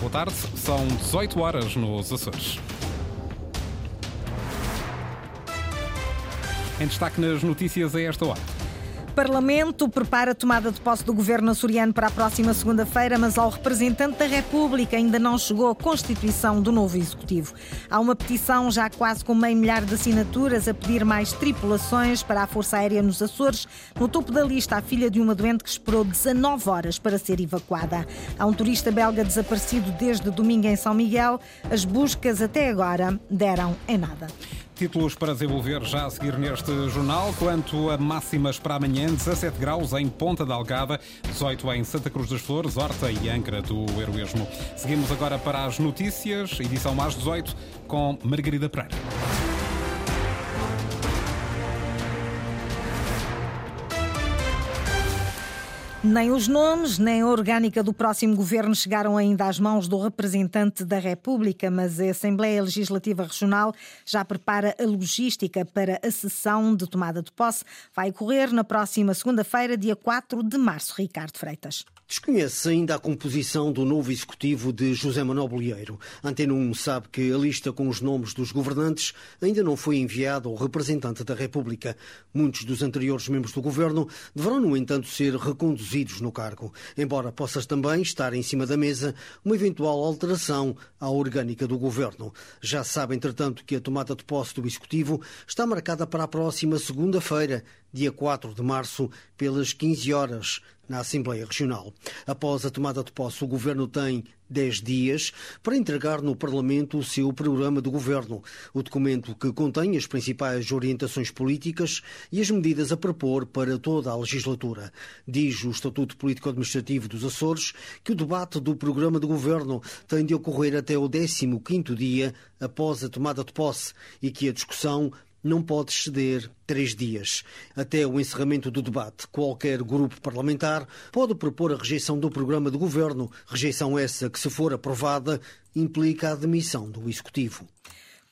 Boa tarde, são 18 horas nos Açores. Em destaque nas notícias a esta hora. Parlamento prepara a tomada de posse do governo açoriano para a próxima segunda-feira, mas ao representante da República ainda não chegou a constituição do novo executivo. Há uma petição já quase com meio milhar de assinaturas a pedir mais tripulações para a Força Aérea nos Açores. No topo da lista, a filha de uma doente que esperou 19 horas para ser evacuada. Há um turista belga desaparecido desde domingo em São Miguel. As buscas até agora deram em nada. Títulos para desenvolver já a seguir neste jornal. Quanto a máximas para amanhã, 17 graus em Ponta da Algada, 18 em Santa Cruz das Flores, Horta e Angra do Heroísmo. Seguimos agora para as notícias, edição mais 18, com Margarida Pereira. Nem os nomes, nem a orgânica do próximo governo chegaram ainda às mãos do representante da República, mas a Assembleia Legislativa Regional já prepara a logística para a sessão de tomada de posse. Vai ocorrer na próxima segunda-feira, dia 4 de março. Ricardo Freitas. Desconhece ainda a composição do novo executivo de José Manuel Bolieiro. Antena 1 sabe que a lista com os nomes dos governantes ainda não foi enviada ao representante da República. Muitos dos anteriores membros do governo deverão, no entanto, ser reconduzidos no cargo, embora possa também estar em cima da mesa uma eventual alteração à orgânica do governo. Já sabe, entretanto, que a tomada de posse do executivo está marcada para a próxima segunda-feira, dia 4 de março, pelas 15 horas na Assembleia Regional. Após a tomada de posse, o Governo tem 10 dias para entregar no Parlamento o seu programa de governo, o documento que contém as principais orientações políticas e as medidas a propor para toda a legislatura. Diz o Estatuto Político-Administrativo dos Açores que o debate do programa de governo tem de ocorrer até o 15º dia após a tomada de posse e que a discussão não pode exceder três dias. Até o encerramento do debate, qualquer grupo parlamentar pode propor a rejeição do programa de governo, rejeição essa que, se for aprovada, implica a demissão do Executivo.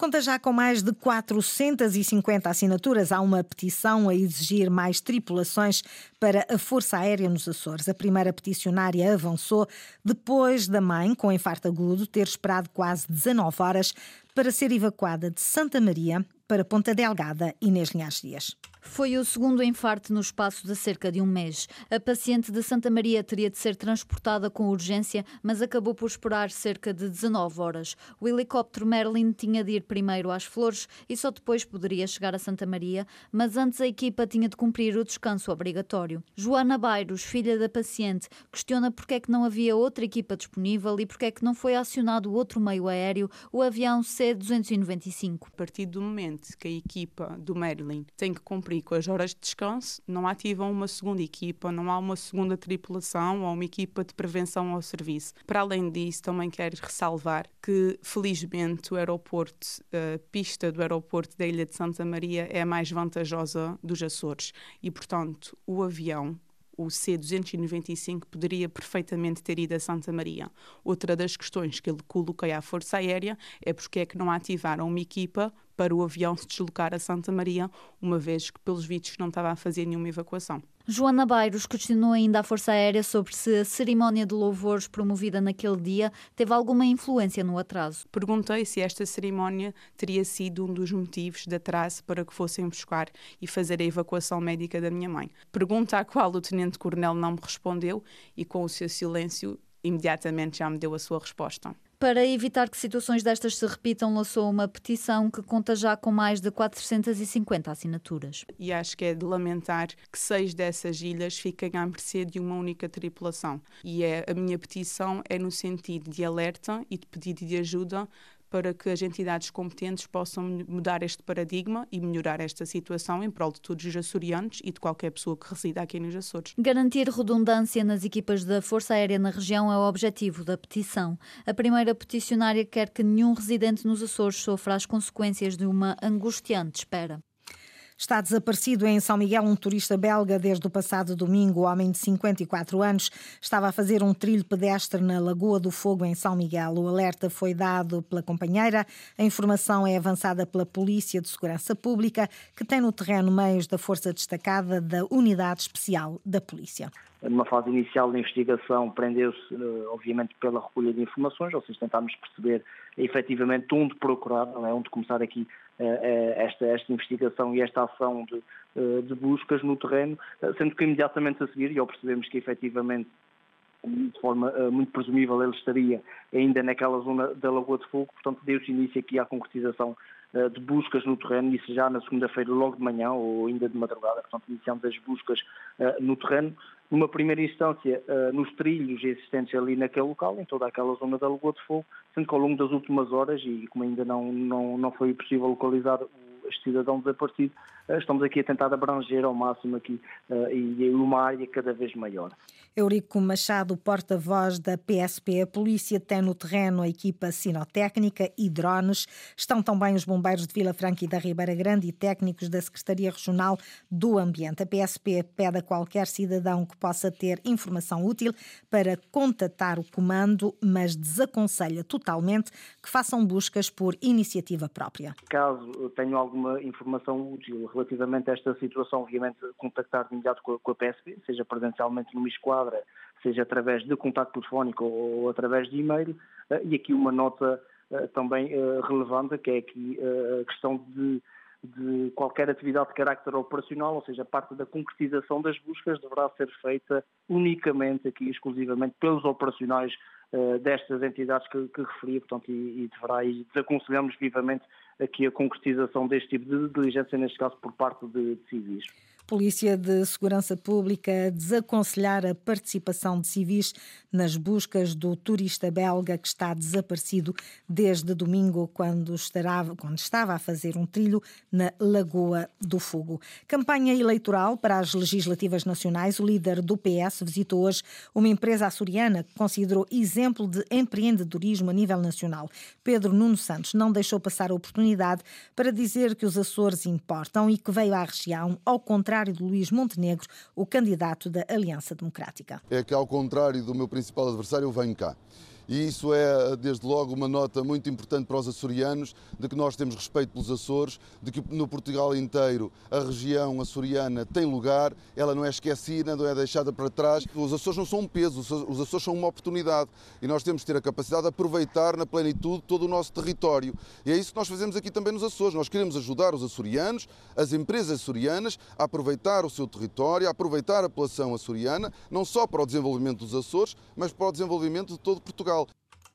Conta já com mais de 450 assinaturas. Há uma petição a exigir mais tripulações para a Força Aérea nos Açores. A primeira peticionária avançou depois da mãe, com infarto agudo, ter esperado quase 19 horas para ser evacuada de Santa Maria para Ponta Delgada, Inês Linhares Dias. Foi o segundo infarto no espaço de cerca de um mês. A paciente de Santa Maria teria de ser transportada com urgência, mas acabou por esperar cerca de 19 horas. O helicóptero Merlin tinha de ir primeiro às Flores e só depois poderia chegar a Santa Maria, mas antes a equipa tinha de cumprir o descanso obrigatório. Joana Bairros, filha da paciente, questiona porque é que não havia outra equipa disponível e porque é que não foi acionado outro meio aéreo, o avião C-295. A partir do momento que a equipa do Merlin tem que cumprir com as horas de descanso, não ativam uma segunda equipa, não há uma segunda tripulação ou uma equipa de prevenção ao serviço. Para além disso, também quero ressalvar que, felizmente, o aeroporto, a pista do aeroporto da Ilha de Santa Maria é a mais vantajosa dos Açores e, portanto, o avião o C-295 poderia perfeitamente ter ido a Santa Maria. Outra das questões que ele coloquei à Força Aérea é porque é que não ativaram uma equipa para o avião se deslocar a Santa Maria, uma vez que, pelos vistos, não estava a fazer nenhuma evacuação. Joana Bairros questionou ainda a Força Aérea sobre se a cerimónia de louvores promovida naquele dia teve alguma influência no atraso. Perguntei se esta cerimónia teria sido um dos motivos de atraso para que fossem buscar e fazer a evacuação médica da minha mãe. Pergunta à qual o Tenente-Coronel não me respondeu e, com o seu silêncio, imediatamente já me deu a sua resposta. Para evitar que situações destas se repitam, lançou uma petição que conta já com mais de 450 assinaturas. E acho que é de lamentar que seis dessas ilhas fiquem à mercê de uma única tripulação. E é, a minha petição é no sentido de alerta e de pedido de ajuda para que as entidades competentes possam mudar este paradigma e melhorar esta situação em prol de todos os açorianos e de qualquer pessoa que resida aqui nos Açores. Garantir redundância nas equipas da Força Aérea na região é o objetivo da petição. A primeira peticionária quer que nenhum residente nos Açores sofra as consequências de uma angustiante espera. Está desaparecido em São Miguel um turista belga desde o passado domingo. O homem de 54 anos estava a fazer um trilho pedestre na Lagoa do Fogo, em São Miguel. O alerta foi dado pela companheira. A informação é avançada pela Polícia de Segurança Pública, que tem no terreno meios da Força Destacada da Unidade Especial da Polícia. numa fase inicial da investigação, prendeu-se, obviamente, pela recolha de informações, ou seja, tentámos perceber efetivamente onde procurar, é? onde começar aqui esta, esta investigação e esta ação de, de buscas no terreno, sendo que imediatamente a seguir, e ao percebemos que efetivamente de forma muito presumível ele estaria ainda naquela zona da Lagoa de Fogo, portanto deu-se início aqui à concretização de buscas no terreno, isso já na segunda-feira logo de manhã ou ainda de madrugada, portanto iniciamos as buscas uh, no terreno, numa primeira instância nos trilhos existentes ali naquele local, em toda aquela zona da Lagoa de Fogo, sendo que ao longo das últimas horas, e como ainda não, não, não foi possível localizar este cidadão desaparecido, estamos aqui a tentar abranger ao máximo aqui e uma área cada vez maior. Eurico Machado, porta-voz da PSP, a polícia tem no terreno a equipa sinotécnica e drones. Estão também os bombeiros de Vila Franca e da Ribeira Grande e técnicos da Secretaria Regional do Ambiente. A PSP pede a qualquer cidadão que possa ter informação útil para contatar o comando, mas desaconselha totalmente que façam buscas por iniciativa própria. Caso tenham alguma informação útil relativamente a esta situação, obviamente contactar de imediato com a PSP, seja presencialmente Misquadra palavra, seja através de contato telefónico ou através de e-mail, eh, e aqui uma nota eh, também eh, relevante, que é aqui a questão de, de qualquer atividade de carácter operacional, ou seja, parte da concretização das buscas deverá ser feita unicamente aqui, exclusivamente, pelos operacionais destas entidades que, que referi, portanto, e, e deverá, e desaconselhamos vivamente aqui a concretização deste tipo de diligência, neste caso por parte de, civis. Polícia de Segurança Pública desaconselhar a participação de civis nas buscas do turista belga que está desaparecido desde domingo, quando, estará, quando estava a fazer um trilho na Lagoa do Fogo. Campanha eleitoral para as legislativas nacionais. O líder do PS visitou hoje uma empresa açoriana que considerou exemplo de empreendedorismo a nível nacional. Pedro Nuno Santos não deixou passar a oportunidade para dizer que os Açores importam e que veio à região, ao contrário contrário de Luís Montenegro, o candidato da Aliança Democrática. É que, ao contrário do meu principal adversário, eu venho cá. E isso é, desde logo, uma nota muito importante para os açorianos, de que nós temos respeito pelos Açores, de que no Portugal inteiro a região açoriana tem lugar, ela não é esquecida, não é deixada para trás. Os Açores não são um peso, os Açores são uma oportunidade e nós temos de ter a capacidade de aproveitar na plenitude todo o nosso território. E é isso que nós fazemos aqui também nos Açores. Nós queremos ajudar os açorianos, as empresas açorianas, a aproveitar o seu território, a aproveitar a população açoriana, não só para o desenvolvimento dos Açores, mas para o desenvolvimento de todo Portugal.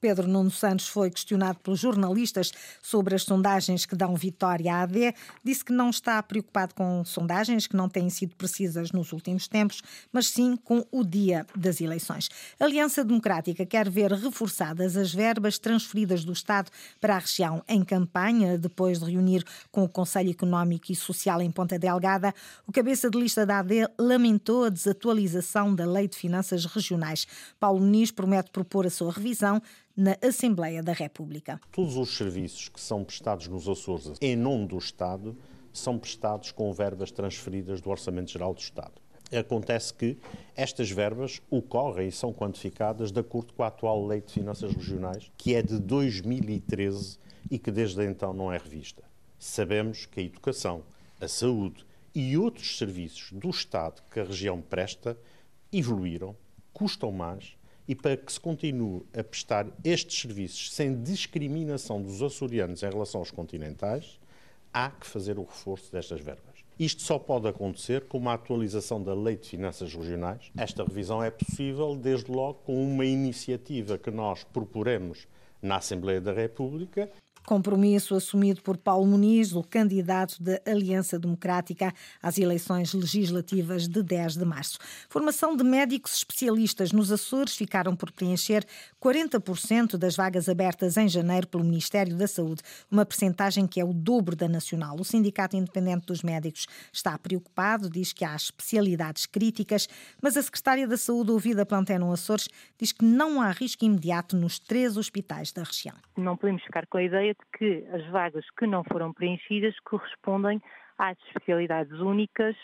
Pedro Nuno Santos foi questionado pelos jornalistas sobre as sondagens que dão vitória à AD. Disse que não está preocupado com sondagens que não têm sido precisas nos últimos tempos, mas sim com o dia das eleições. A Aliança Democrática quer ver reforçadas as verbas transferidas do Estado para a região em campanha, depois de reunir com o Conselho Económico e Social em Ponta Delgada. O cabeça de lista da AD lamentou a desatualização da Lei de Finanças Regionais. Paulo Muniz promete propor a sua revisão na Assembleia da República. Todos os serviços que são prestados nos Açores em nome do Estado são prestados com verbas transferidas do Orçamento Geral do Estado. Acontece que estas verbas ocorrem e são quantificadas de acordo com a atual Lei de Finanças Regionais, que é de 2013 e que desde então não é revista. Sabemos que a educação, a saúde e outros serviços do Estado que a região presta evoluíram, custam mais e para que se continue a prestar estes serviços sem discriminação dos açorianos em relação aos continentais, há que fazer o reforço destas verbas. Isto só pode acontecer com uma atualização da Lei de Finanças Regionais. Esta revisão é possível, desde logo, com uma iniciativa que nós proporemos na Assembleia da República Compromisso assumido por Paulo Muniz, o candidato da Aliança Democrática às eleições legislativas de 10 de março. Formação de médicos especialistas nos Açores ficaram por preencher 40% das vagas abertas em janeiro pelo Ministério da Saúde, uma percentagem que é o dobro da nacional. O Sindicato Independente dos Médicos está preocupado, diz que há especialidades críticas, mas a Secretária da Saúde, ouvida pela Antena Açores, diz que não há risco imediato nos três hospitais da região. Não podemos ficar com a ideia que as vagas que não foram preenchidas correspondem às especialidades únicas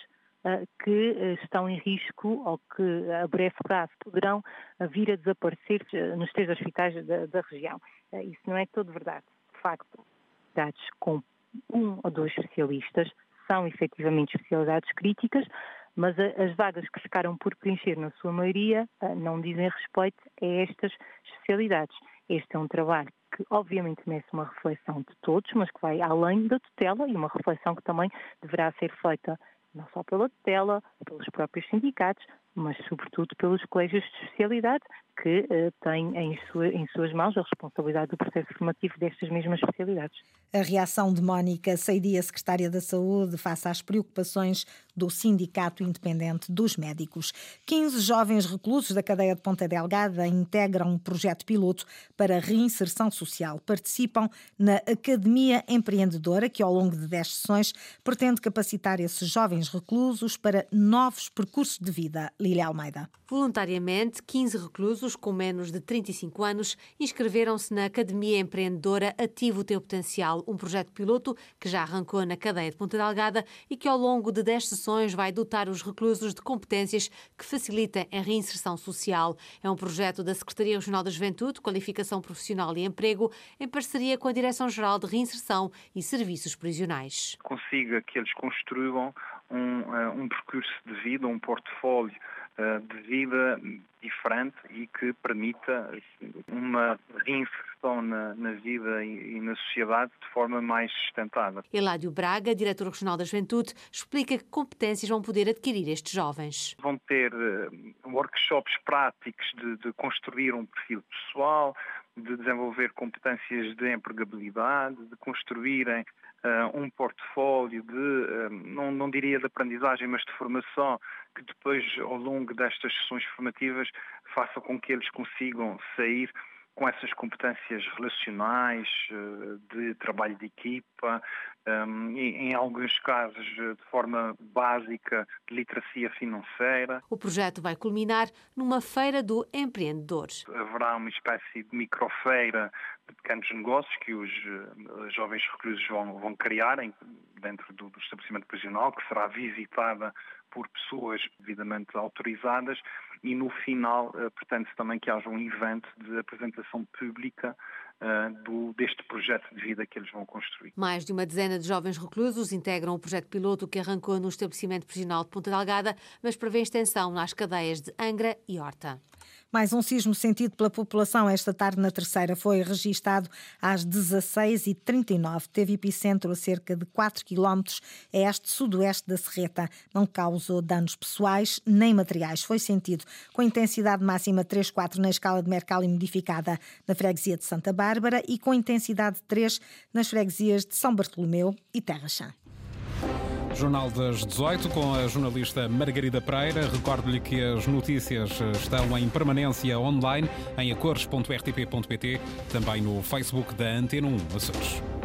uh, que uh, estão em risco ou que a breve prazo poderão uh, vir a desaparecer nos três hospitais da, da região. isso não é todo verdade. De facto, especialidades com um ou dois especialistas são efetivamente especialidades críticas, mas as vagas que ficaram por preencher, na sua maioria, não dizem respeito a estas especialidades. Este é um trabalho que obviamente merece uma reflexão de todos, mas que vai além da tutela e uma reflexão que também deverá ser feita não só pela tutela, pelos próprios sindicatos, mas sobretudo pelos colégios de especialidade que uh, têm em, sua, em, suas mãos a responsabilidade do processo formativo destas mesmas especialidades. A reação de Mónica Seidia, secretária da Saúde, face às preocupações do Sindicato Independente dos Médicos. 15 jovens reclusos da cadeia de Ponta Delgada integram um projeto piloto para reinserção social. Participam na Academia Empreendedora, que ao longo de 10 sessões pretende capacitar esses jovens reclusos para novos percursos de vida. Lília Almeida. Voluntariamente, 15 reclusos com menos de 35 anos inscreveram-se na Academia Empreendedora Ativo Teu Potencial, um projeto piloto que já arrancou na cadeia de Ponta Delgada e que ao longo de 10 sessões vai dotar os reclusos de competências que facilitem a reinserção social. É um projeto da Secretaria Regional da Juventude, Qualificação Profissional e Emprego, em parceria com a Direção-Geral de Reinserção e Serviços Prisionais. Consiga que eles construam um, uh, um percurso de vida, um portfólio de vida diferente e que permita uma reinserção na, na vida e, e, na sociedade de forma mais sustentável. Eládio Braga, diretor regional da Juventude, explica que competências vão poder adquirir estes jovens. Vão ter uh, workshops práticos de, de construir um perfil pessoal, de desenvolver competências de empregabilidade, de construírem uh, um portfólio de, uh, não, não diria de aprendizagem, mas de formação, que depois, ao longo destas sessões formativas, faça com que eles consigam sair com essas competências relacionais, eh, de trabalho de equipa, ehm, em alguns casos de forma básica de literacia financeira. O projeto vai culminar numa feira do empreendedor. Haverá uma espécie de microfeira de pequenos negócios que os eh, jovens reclusos vão, vão criar dentro do, do estabelecimento prisional, que será visitada por pessoas devidamente autorizadas e no final uh, pretende-se também que haja um evento de apresentação pública uh, do, deste projeto de vida que eles vão construir. Mais de uma dezena de jovens reclusos integram o projeto piloto que arrancou no estabelecimento prisional de Ponta Delgada, mas prevê extensão nas cadeias de Angra e Horta. Mais um sismo sentido pela população esta tarde na terceira foi registado às 16h39. Teve epicentro a cerca de 4 km a este-sudoeste da Serreta. Não causou danos pessoais nem materiais. Foi sentido com intensidade máxima 3,4 na escala de Mercalli modificada na freguesia de Santa Bárbara e com intensidade 3 nas freguesias de São Bartolomeu e Terra Chã. Jornal das 18 com a jornalista Margarida Pereira. Recordo-lhe que as notícias estão em permanência online em acores.rtp.pt, também no Facebook da Antena 1 Açores.